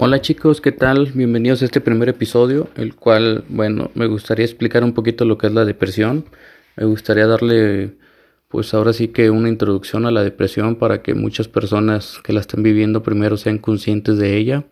Hola chicos, ¿qué tal? Bienvenidos a este primer episodio, el cual, bueno, me gustaría explicar un poquito lo que es la depresión. Me gustaría darle, pues ahora sí que una introducción a la depresión para que muchas personas que la estén viviendo primero sean conscientes de ella,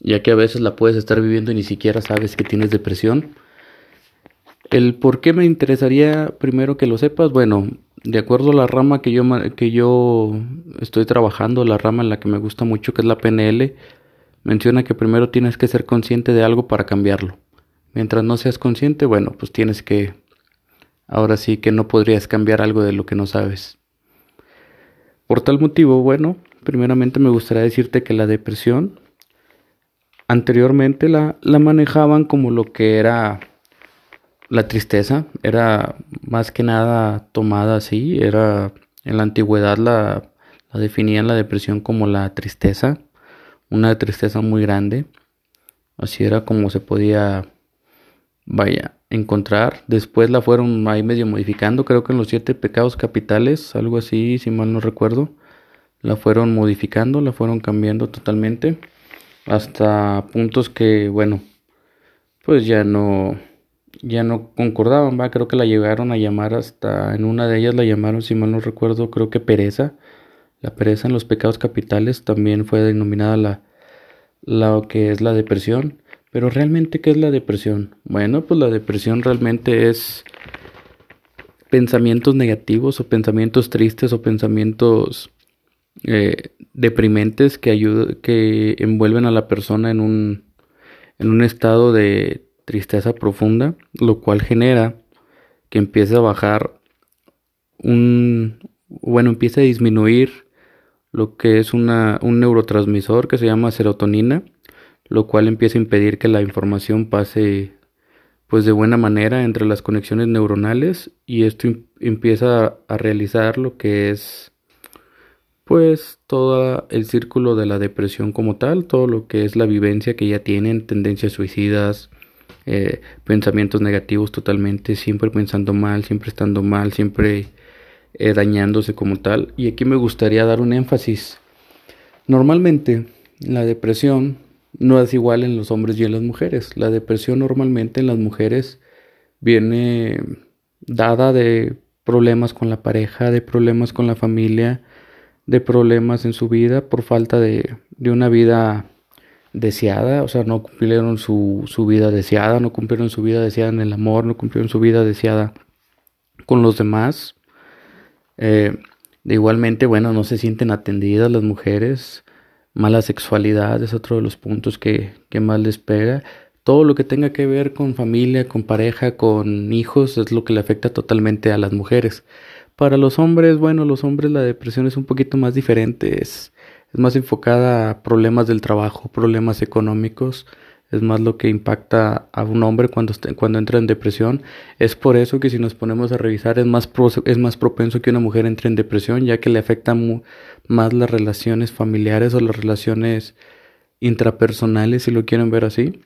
ya que a veces la puedes estar viviendo y ni siquiera sabes que tienes depresión. El por qué me interesaría primero que lo sepas, bueno, de acuerdo a la rama que yo, que yo estoy trabajando, la rama en la que me gusta mucho, que es la PNL, menciona que primero tienes que ser consciente de algo para cambiarlo. Mientras no seas consciente, bueno, pues tienes que, ahora sí que no podrías cambiar algo de lo que no sabes. Por tal motivo, bueno, primeramente me gustaría decirte que la depresión anteriormente la, la manejaban como lo que era la tristeza era más que nada tomada así, era en la antigüedad la, la definían la depresión como la tristeza, una tristeza muy grande, así era como se podía, vaya, encontrar. Después la fueron ahí medio modificando, creo que en los siete pecados capitales, algo así, si mal no recuerdo, la fueron modificando, la fueron cambiando totalmente, hasta puntos que, bueno, pues ya no ya no concordaban, va, creo que la llegaron a llamar hasta, en una de ellas la llamaron, si mal no recuerdo, creo que pereza, la pereza en los pecados capitales también fue denominada la, lo que es la depresión, pero realmente, ¿qué es la depresión? Bueno, pues la depresión realmente es pensamientos negativos o pensamientos tristes o pensamientos eh, deprimentes que que envuelven a la persona en un, en un estado de tristeza profunda, lo cual genera que empiece a bajar un, bueno, empieza a disminuir lo que es una, un neurotransmisor que se llama serotonina, lo cual empieza a impedir que la información pase pues de buena manera entre las conexiones neuronales y esto empieza a realizar lo que es pues todo el círculo de la depresión como tal, todo lo que es la vivencia que ya tienen, tendencias suicidas, eh, pensamientos negativos totalmente, siempre pensando mal, siempre estando mal, siempre eh, dañándose como tal. Y aquí me gustaría dar un énfasis. Normalmente la depresión no es igual en los hombres y en las mujeres. La depresión normalmente en las mujeres viene dada de problemas con la pareja, de problemas con la familia, de problemas en su vida por falta de, de una vida deseada, o sea, no cumplieron su, su vida deseada, no cumplieron su vida deseada en el amor, no cumplieron su vida deseada con los demás. Eh, igualmente, bueno, no se sienten atendidas las mujeres, mala sexualidad es otro de los puntos que, que más les pega. Todo lo que tenga que ver con familia, con pareja, con hijos, es lo que le afecta totalmente a las mujeres. Para los hombres, bueno, los hombres la depresión es un poquito más diferente, es, es más enfocada a problemas del trabajo, problemas económicos, es más lo que impacta a un hombre cuando, cuando entra en depresión. Es por eso que si nos ponemos a revisar es más, es más propenso que una mujer entre en depresión, ya que le afectan más las relaciones familiares o las relaciones intrapersonales, si lo quieren ver así.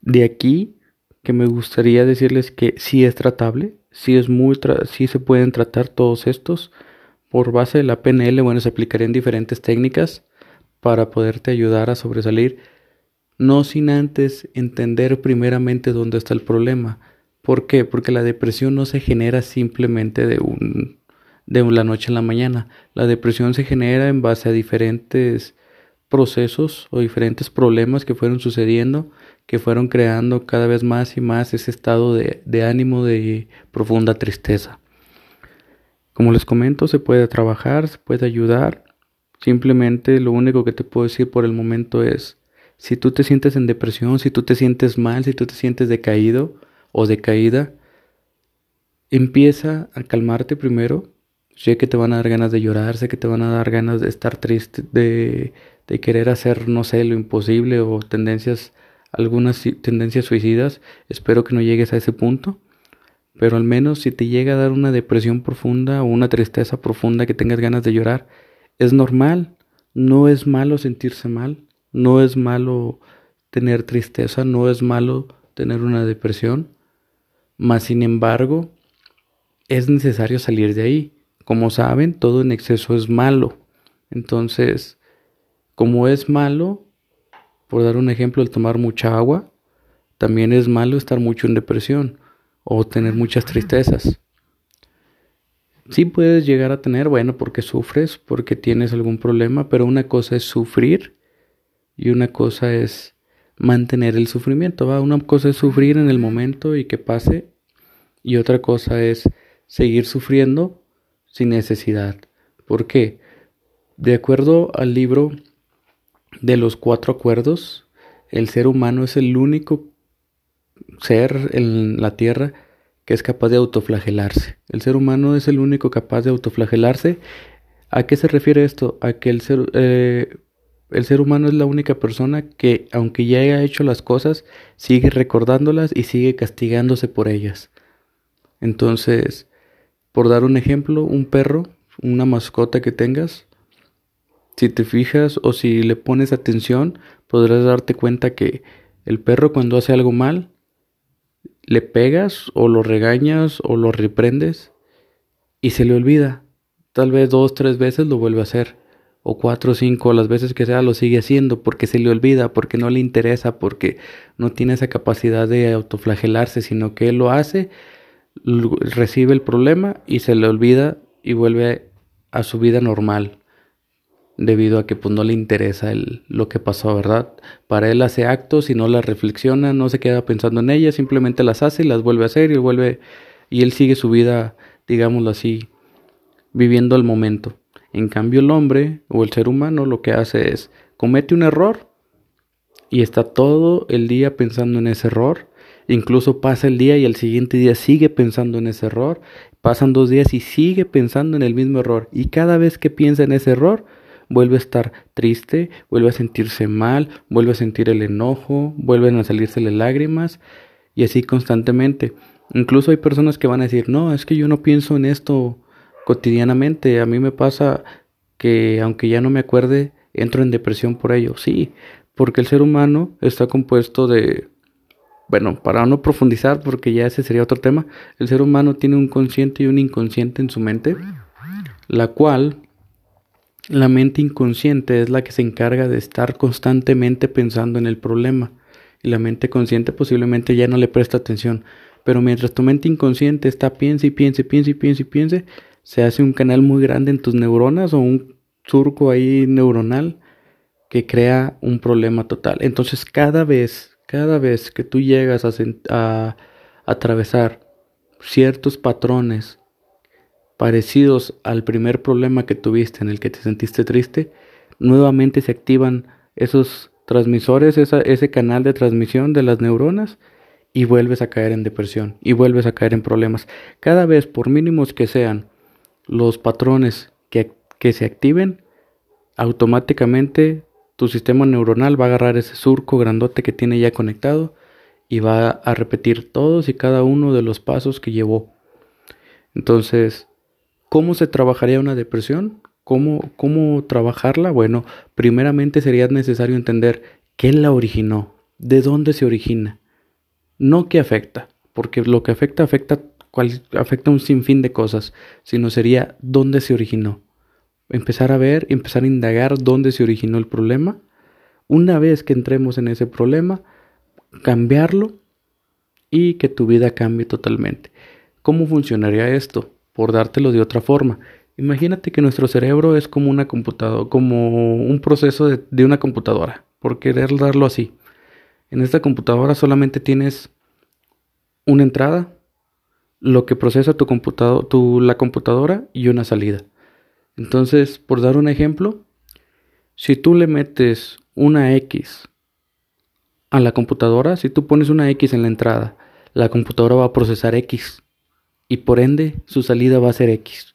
De aquí que me gustaría decirles que sí es tratable, sí, es muy sí se pueden tratar todos estos por base de la PNL, bueno, se aplicarían diferentes técnicas para poderte ayudar a sobresalir, no sin antes entender primeramente dónde está el problema. ¿Por qué? Porque la depresión no se genera simplemente de un de la noche a la mañana. La depresión se genera en base a diferentes procesos o diferentes problemas que fueron sucediendo, que fueron creando cada vez más y más ese estado de, de ánimo de profunda tristeza. Como les comento, se puede trabajar, se puede ayudar. Simplemente lo único que te puedo decir por el momento es, si tú te sientes en depresión, si tú te sientes mal, si tú te sientes decaído o decaída, empieza a calmarte primero. Sé que te van a dar ganas de llorar, sé que te van a dar ganas de estar triste, de, de querer hacer, no sé, lo imposible o tendencias, algunas tendencias suicidas. Espero que no llegues a ese punto pero al menos si te llega a dar una depresión profunda o una tristeza profunda que tengas ganas de llorar, es normal, no es malo sentirse mal, no es malo tener tristeza, no es malo tener una depresión, mas sin embargo es necesario salir de ahí. Como saben, todo en exceso es malo. Entonces, como es malo, Por dar un ejemplo, el tomar mucha agua, también es malo estar mucho en depresión o tener muchas tristezas. Sí puedes llegar a tener, bueno, porque sufres, porque tienes algún problema, pero una cosa es sufrir y una cosa es mantener el sufrimiento, ¿va? Una cosa es sufrir en el momento y que pase y otra cosa es seguir sufriendo sin necesidad. ¿Por qué? De acuerdo al libro de los cuatro acuerdos, el ser humano es el único ser en la Tierra que es capaz de autoflagelarse. El ser humano es el único capaz de autoflagelarse. ¿A qué se refiere esto? A que el ser, eh, el ser humano es la única persona que, aunque ya haya hecho las cosas, sigue recordándolas y sigue castigándose por ellas. Entonces, por dar un ejemplo, un perro, una mascota que tengas, si te fijas o si le pones atención, podrás darte cuenta que el perro cuando hace algo mal, le pegas o lo regañas o lo reprendes y se le olvida. Tal vez dos, tres veces lo vuelve a hacer. O cuatro o cinco, las veces que sea, lo sigue haciendo porque se le olvida, porque no le interesa, porque no tiene esa capacidad de autoflagelarse, sino que él lo hace, recibe el problema y se le olvida y vuelve a su vida normal debido a que pues no le interesa el, lo que pasó, ¿verdad? Para él hace actos y no las reflexiona, no se queda pensando en ellas, simplemente las hace y las vuelve a hacer y vuelve y él sigue su vida, digámoslo así, viviendo el momento. En cambio el hombre o el ser humano lo que hace es comete un error y está todo el día pensando en ese error, incluso pasa el día y el siguiente día sigue pensando en ese error, pasan dos días y sigue pensando en el mismo error. Y cada vez que piensa en ese error, vuelve a estar triste, vuelve a sentirse mal, vuelve a sentir el enojo, vuelven a salírsele lágrimas. Y así constantemente. Incluso hay personas que van a decir, no, es que yo no pienso en esto cotidianamente, a mí me pasa que aunque ya no me acuerde, entro en depresión por ello. Sí, porque el ser humano está compuesto de, bueno, para no profundizar, porque ya ese sería otro tema, el ser humano tiene un consciente y un inconsciente en su mente, la cual la mente inconsciente es la que se encarga de estar constantemente pensando en el problema y la mente consciente posiblemente ya no le presta atención. Pero mientras tu mente inconsciente está piense y piense, piense y piense y piense, se hace un canal muy grande en tus neuronas o un surco ahí neuronal que crea un problema total. Entonces cada vez, cada vez que tú llegas a, a atravesar ciertos patrones parecidos al primer problema que tuviste en el que te sentiste triste, nuevamente se activan esos transmisores, ese canal de transmisión de las neuronas y vuelves a caer en depresión y vuelves a caer en problemas. Cada vez, por mínimos que sean los patrones que, que se activen, automáticamente tu sistema neuronal va a agarrar ese surco grandote que tiene ya conectado y va a repetir todos y cada uno de los pasos que llevó. Entonces, ¿Cómo se trabajaría una depresión? ¿Cómo, ¿Cómo trabajarla? Bueno, primeramente sería necesario entender qué la originó, de dónde se origina, no qué afecta, porque lo que afecta afecta, cual, afecta un sinfín de cosas, sino sería dónde se originó. Empezar a ver, empezar a indagar dónde se originó el problema. Una vez que entremos en ese problema, cambiarlo y que tu vida cambie totalmente. ¿Cómo funcionaría esto? por dártelo de otra forma. Imagínate que nuestro cerebro es como una computadora, como un proceso de, una computadora, por querer darlo así. En esta computadora solamente tienes una entrada, lo que procesa tu computador, tu, la computadora y una salida. Entonces, por dar un ejemplo, si tú le metes una X a la computadora, si tú pones una X en la entrada, la computadora va a procesar X y por ende su salida va a ser X.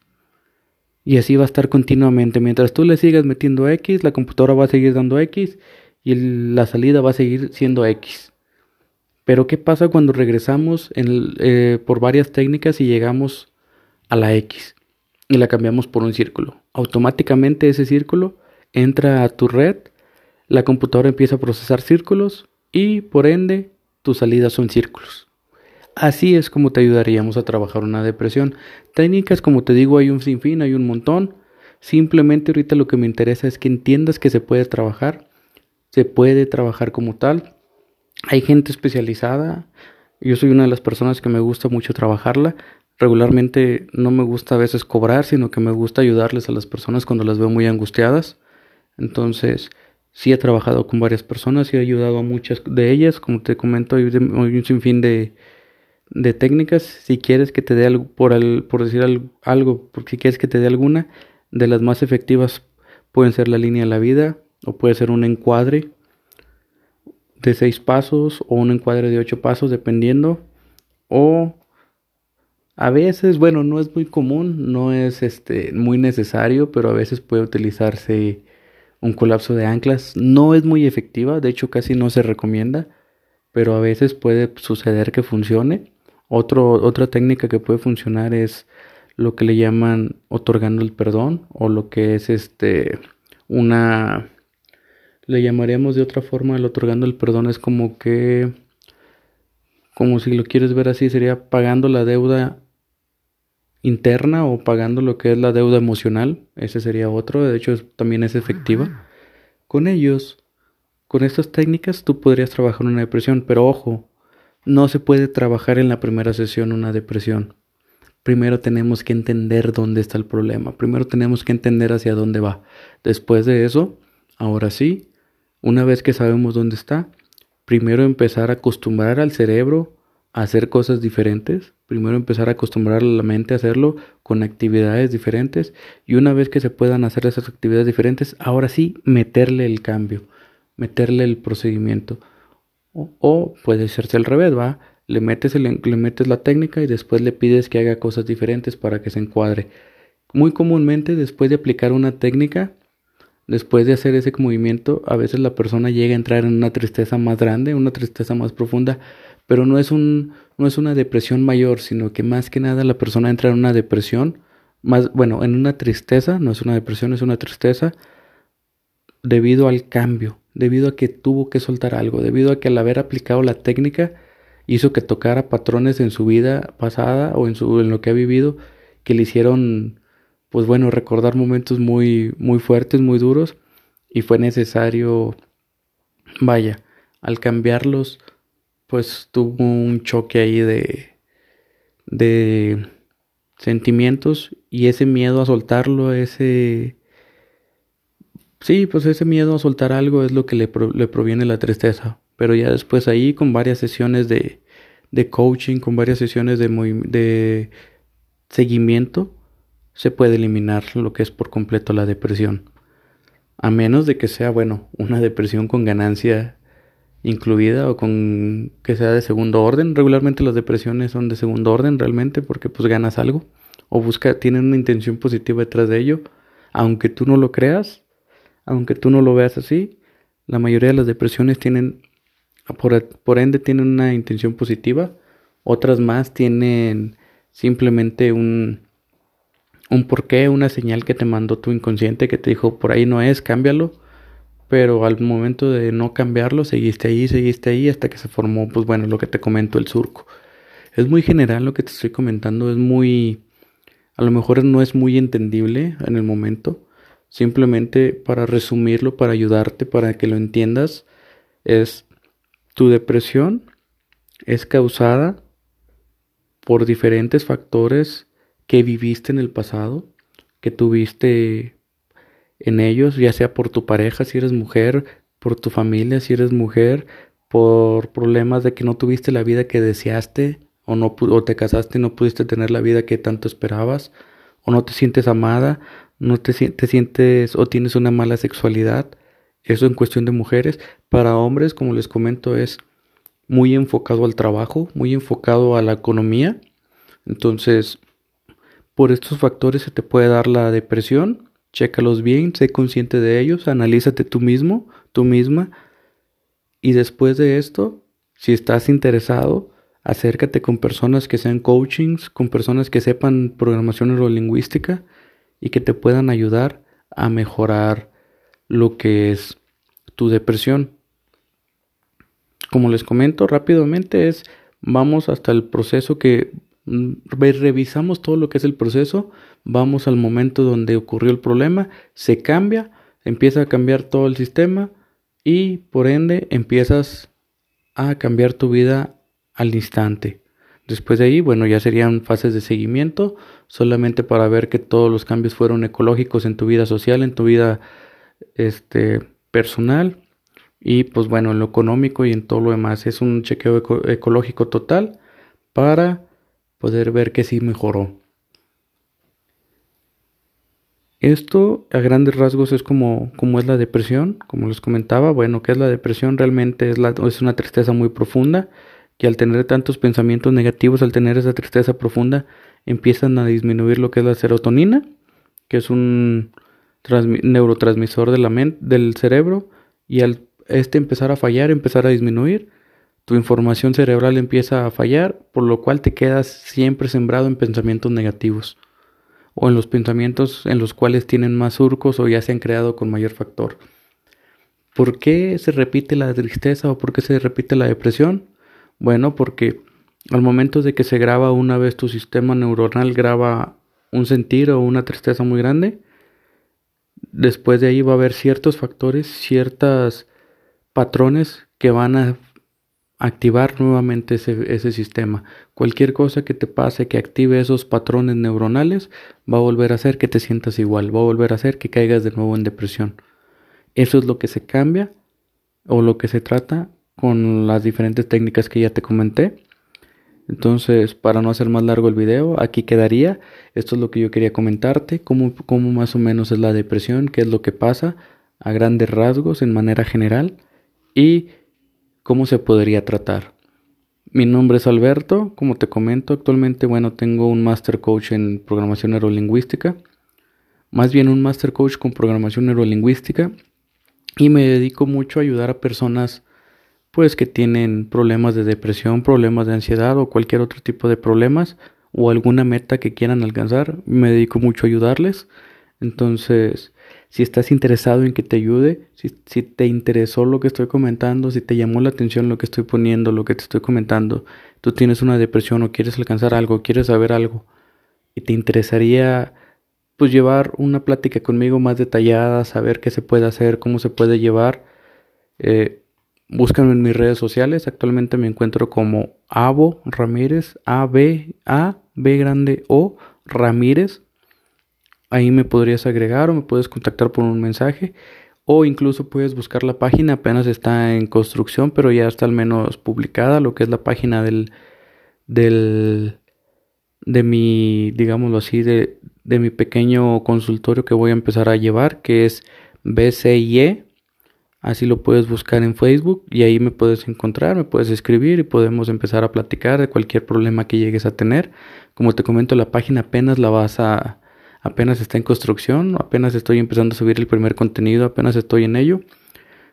Y así va a estar continuamente. Mientras tú le sigas metiendo X, la computadora va a seguir dando X y la salida va a seguir siendo X. Pero ¿qué pasa cuando regresamos eh, por varias técnicas y llegamos a la X y la cambiamos por un círculo? Automáticamente ese círculo entra a tu red, la computadora empieza a procesar círculos y por ende tus salidas son círculos. Así es como te ayudaríamos a trabajar una depresión. Técnicas, como te digo, hay un sinfín, hay un montón. Simplemente ahorita lo que me interesa es que entiendas que se puede trabajar se puede trabajar como tal. Hay gente especializada. Yo soy una de las personas que me gusta mucho trabajarla. Regularmente no me gusta a veces cobrar, sino que me gusta ayudarles a las personas cuando las veo muy angustiadas. Entonces, sí he trabajado con varias personas y he ayudado a muchas de ellas. Como te comento, hay un sinfín de, de técnicas. Si quieres que te dé algo, por, por decir algo, porque si quieres que te dé alguna, de las más efectivas pueden ser la línea de la vida o puede ser un encuadre de seis pasos o un encuadre de ocho pasos, dependiendo. O a veces, bueno, no es muy común, no es este muy necesario, pero a veces puede utilizarse un colapso de anclas. No es muy efectiva, de hecho casi no se recomienda, pero a veces puede suceder que funcione. Otro, otra técnica que puede funcionar es lo que le llaman otorgando el perdón o lo que es este una le llamaríamos de otra forma el otorgando el perdón es como que como si lo quieres ver así sería pagando la deuda interna o pagando lo que es la deuda emocional. Ese sería otro, de hecho también es efectiva. Con ellos, con estas técnicas, tú podrías trabajar una depresión, pero ojo, no se puede trabajar en la primera sesión una depresión. Primero tenemos que entender dónde está el problema, primero tenemos que entender hacia dónde va. Después de eso, ahora sí, una vez que sabemos dónde está, primero empezar a acostumbrar al cerebro a hacer cosas diferentes, primero empezar a acostumbrar a la mente a hacerlo con actividades diferentes y una vez que se puedan hacer esas actividades diferentes, ahora sí meterle el cambio, meterle el procedimiento. O, puede serse al revés, ¿va? Le metes, le metes la técnica y después le pides que haga cosas diferentes para que se encuadre. Muy comúnmente después de aplicar una técnica, después de hacer ese movimiento, a veces la persona llega a entrar en una tristeza más grande, una tristeza más profunda, pero no es, un, no es una depresión mayor, sino que más que nada la persona entra en una depresión, más, bueno, en una tristeza, no es una depresión, es una tristeza debido al cambio, debido a que tuvo que soltar algo, debido a que al haber aplicado la técnica hizo que tocara patrones en su vida pasada o en, su, en lo que ha vivido que le hicieron, pues bueno, recordar momentos muy, muy fuertes, muy duros y fue necesario, vaya, al cambiarlos pues tuvo un choque ahí de, de sentimientos y ese miedo a soltarlo, ese... Sí, pues ese miedo a soltar algo es lo que le, proviene la tristeza. Pero ya después ahí con varias sesiones de, de coaching, con varias sesiones de, de seguimiento, se puede eliminar lo que es por completo la depresión. A menos de que sea, bueno, una depresión con ganancia incluida o con que sea de segundo orden. Regularmente las depresiones son de segundo orden realmente porque pues ganas algo o busca, tienen una intención positiva detrás de ello. Aunque tú no lo creas, aunque tú no lo veas así, la mayoría de las depresiones tienen, por, por ende, tienen una intención positiva. Otras más tienen simplemente un, un porqué, una señal que te mandó tu inconsciente que te dijo por ahí no es, cámbialo pero al momento de no cambiarlo, seguiste ahí, seguiste ahí, hasta que se formó, pues bueno, lo que te comento, el surco. Es muy general lo que te estoy comentando, es muy, a lo mejor no es muy entendible en el momento. Simplemente para resumirlo, para ayudarte, para que lo entiendas, es tu depresión es causada por diferentes factores que viviste en el pasado, que tuviste en ellos, ya sea por tu pareja si eres mujer, por tu familia si eres mujer, por problemas de que no tuviste la vida que deseaste o no o te casaste y no pudiste tener la vida que tanto esperabas o no te sientes amada, no te, te sientes o tienes una mala sexualidad. Eso en cuestión de mujeres. Para hombres, como les comento, es muy enfocado al trabajo, muy enfocado a la economía. Entonces, por estos factores se te puede dar la depresión Chécalos bien, sé consciente de ellos, analízate tú mismo, tú misma. Y después de esto, si estás interesado, acércate con personas que sean coachings, con personas que sepan programación neurolingüística y que te puedan ayudar a mejorar lo que es tu depresión. Como les comento rápidamente es vamos hasta el proceso que revisamos todo lo que es el proceso, vamos al momento donde ocurrió el problema, se cambia, empieza a cambiar todo el sistema y por ende empiezas a cambiar tu vida al instante. Después de ahí, bueno, ya serían fases de seguimiento, solamente para ver que todos los cambios fueron ecológicos en tu vida social, en tu vida este, personal y pues bueno, en lo económico y en todo lo demás. Es un chequeo ecológico total para poder ver que sí mejoró. Esto a grandes rasgos es como, como es la depresión, como les comentaba. Bueno, ¿qué es la depresión? Realmente es, la, es una tristeza muy profunda que al tener tantos pensamientos negativos, al tener esa tristeza profunda, empiezan a disminuir lo que es la serotonina, que es un neurotransmisor de la del cerebro, y al este empezar a fallar, empezar a disminuir, tu información cerebral empieza a fallar, por lo cual te quedas siempre sembrado en pensamientos negativos o en los pensamientos en los cuales tienen más surcos o ya se han creado con mayor factor. ¿Por qué se repite la tristeza o por qué se repite la depresión? Bueno, porque al momento de que se graba una vez tu sistema neuronal graba un sentir o una tristeza muy grande, después de ahí va a haber ciertos factores, ciertos patrones que van a activar nuevamente ese, ese, sistema. Cualquier cosa que te pase que active esos patrones neuronales va a volver a hacer que te sientas igual, va a volver a hacer que caigas de nuevo en depresión. Eso es lo que se cambia o lo que se trata con las diferentes técnicas que ya te comenté. Entonces, para no hacer más largo el video, aquí quedaría. Esto es lo que yo quería comentarte, cómo, cómo más o menos es la depresión, qué es lo que pasa a grandes rasgos en manera general y cómo se podría tratar. Mi nombre es Alberto, como te comento, actualmente, bueno, tengo un Master Coach en programación neurolingüística, más bien un Master Coach con programación neurolingüística y me dedico mucho a ayudar a personas pues que tienen problemas de depresión, problemas de ansiedad o cualquier otro tipo de problemas o alguna meta que quieran alcanzar, me dedico mucho a ayudarles. Entonces, si estás interesado en que te ayude, si, si, te interesó lo que estoy comentando, si te llamó la atención lo que estoy poniendo, lo que te estoy comentando, tú tienes una depresión o quieres alcanzar algo, quieres saber algo y te interesaría pues llevar una plática conmigo más detallada, saber qué se puede hacer, cómo se puede llevar, eh, Búscame en mis redes sociales. Actualmente me encuentro como Abo Ramírez, A B A B grande O Ramírez. Ahí me podrías agregar o me puedes contactar por un mensaje o incluso puedes buscar la página, apenas está en construcción, pero ya está al menos publicada lo que es la página del del de mi, digámoslo así, de, de mi pequeño consultorio que voy a empezar a llevar, que es BCIE Así lo puedes buscar en Facebook y ahí me puedes encontrar, me puedes escribir y podemos empezar a platicar de cualquier problema que llegues a tener. Como te comento, la página apenas la vas a apenas está en construcción, apenas estoy empezando a subir el primer contenido, apenas estoy en ello,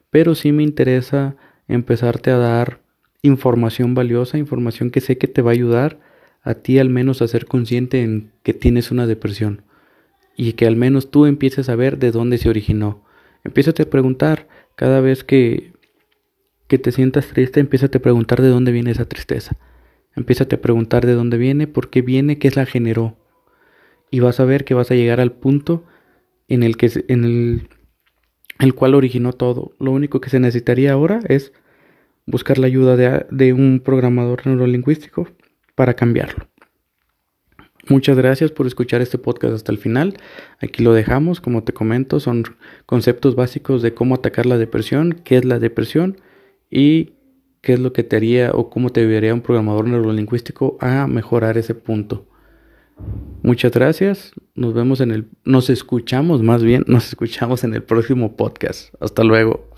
pero sí me interesa empezarte a dar información valiosa, información que sé que te va a ayudar a ti al menos a ser consciente en que tienes una depresión y que al menos tú empieces a ver de dónde se originó. Empiezate a preguntar, cada vez que, que te sientas triste, empieza a preguntar de dónde viene esa tristeza. Empieza a preguntar de dónde viene, por qué viene, qué la generó. Y vas a ver que vas a llegar al punto en el que en el, el cual originó todo. Lo único que se necesitaría ahora es buscar la ayuda de, de un programador neurolingüístico para cambiarlo. Muchas gracias por escuchar este podcast hasta el final. Aquí lo dejamos, como te comento, son conceptos básicos de cómo atacar la depresión, qué es la depresión y qué es lo que te haría o cómo te ayudaría un programador neurolingüístico a mejorar ese punto. Muchas gracias. Nos vemos en el nos escuchamos más bien, nos escuchamos en el próximo podcast. Hasta luego.